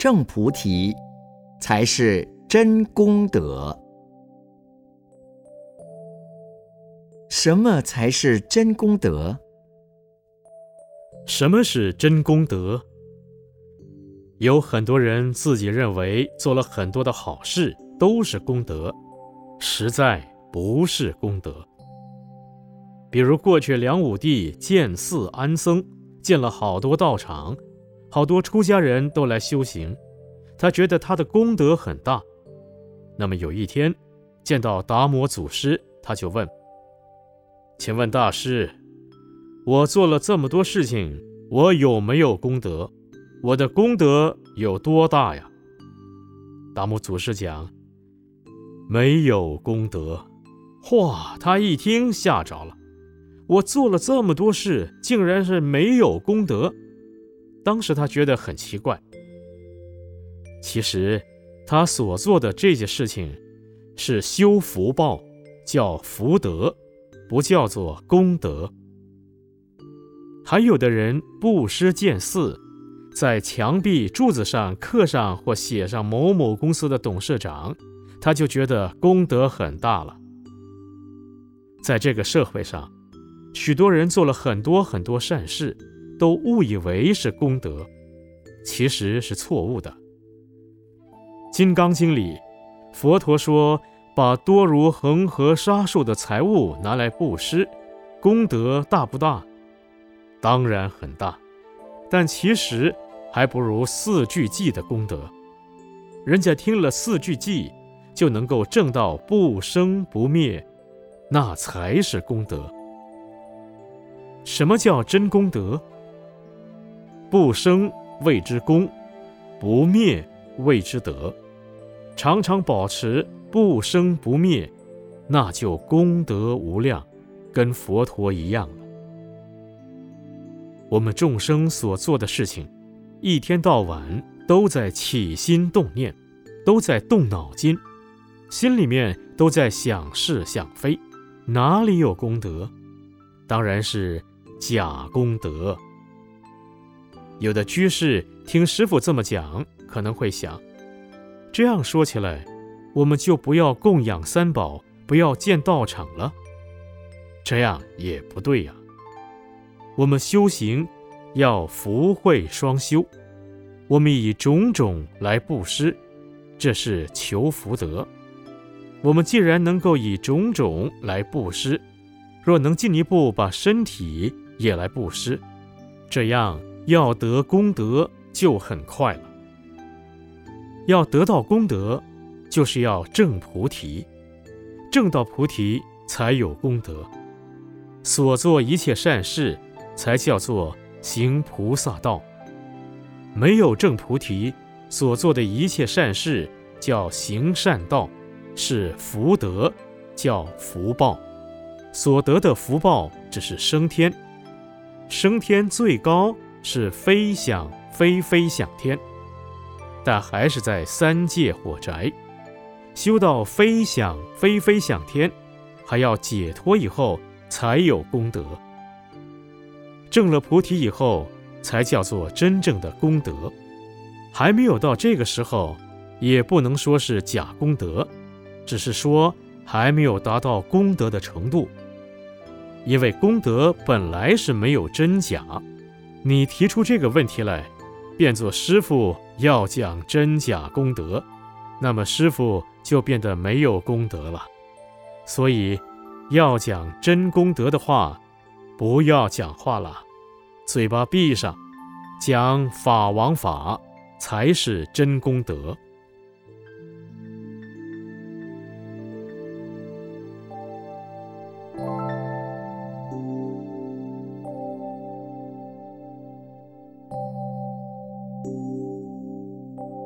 正菩提，才是真功德。什么才是真功德？什么是真功德？有很多人自己认为做了很多的好事都是功德，实在不是功德。比如过去梁武帝建寺安僧，建了好多道场，好多出家人都来修行，他觉得他的功德很大。那么有一天，见到达摩祖师，他就问。请问大师，我做了这么多事情，我有没有功德？我的功德有多大呀？达摩祖师讲，没有功德。哇，他一听吓着了。我做了这么多事，竟然是没有功德。当时他觉得很奇怪。其实，他所做的这些事情，是修福报，叫福德。不叫做功德。还有的人布施建寺，在墙壁柱子上刻上或写上某某公司的董事长，他就觉得功德很大了。在这个社会上，许多人做了很多很多善事，都误以为是功德，其实是错误的。《金刚经》里，佛陀说。把多如恒河沙数的财物拿来布施，功德大不大？当然很大，但其实还不如四句偈的功德。人家听了四句偈，就能够证到不生不灭，那才是功德。什么叫真功德？不生谓之功，不灭谓之德。常常保持。不生不灭，那就功德无量，跟佛陀一样了。我们众生所做的事情，一天到晚都在起心动念，都在动脑筋，心里面都在想是想非，哪里有功德？当然是假功德。有的居士听师傅这么讲，可能会想，这样说起来。我们就不要供养三宝，不要建道场了，这样也不对呀。我们修行要福慧双修，我们以种种来布施，这是求福德。我们既然能够以种种来布施，若能进一步把身体也来布施，这样要得功德就很快了。要得到功德。就是要证菩提，证到菩提才有功德，所做一切善事才叫做行菩萨道。没有证菩提，所做的一切善事叫行善道，是福德，叫福报。所得的福报只是升天，升天最高是飞向，飞飞向天，但还是在三界火宅。修到飞向，飞飞向天，还要解脱以后才有功德。证了菩提以后，才叫做真正的功德。还没有到这个时候，也不能说是假功德，只是说还没有达到功德的程度。因为功德本来是没有真假，你提出这个问题来，变作师傅要讲真假功德。那么师傅就变得没有功德了，所以要讲真功德的话，不要讲话了，嘴巴闭上，讲法王法才是真功德。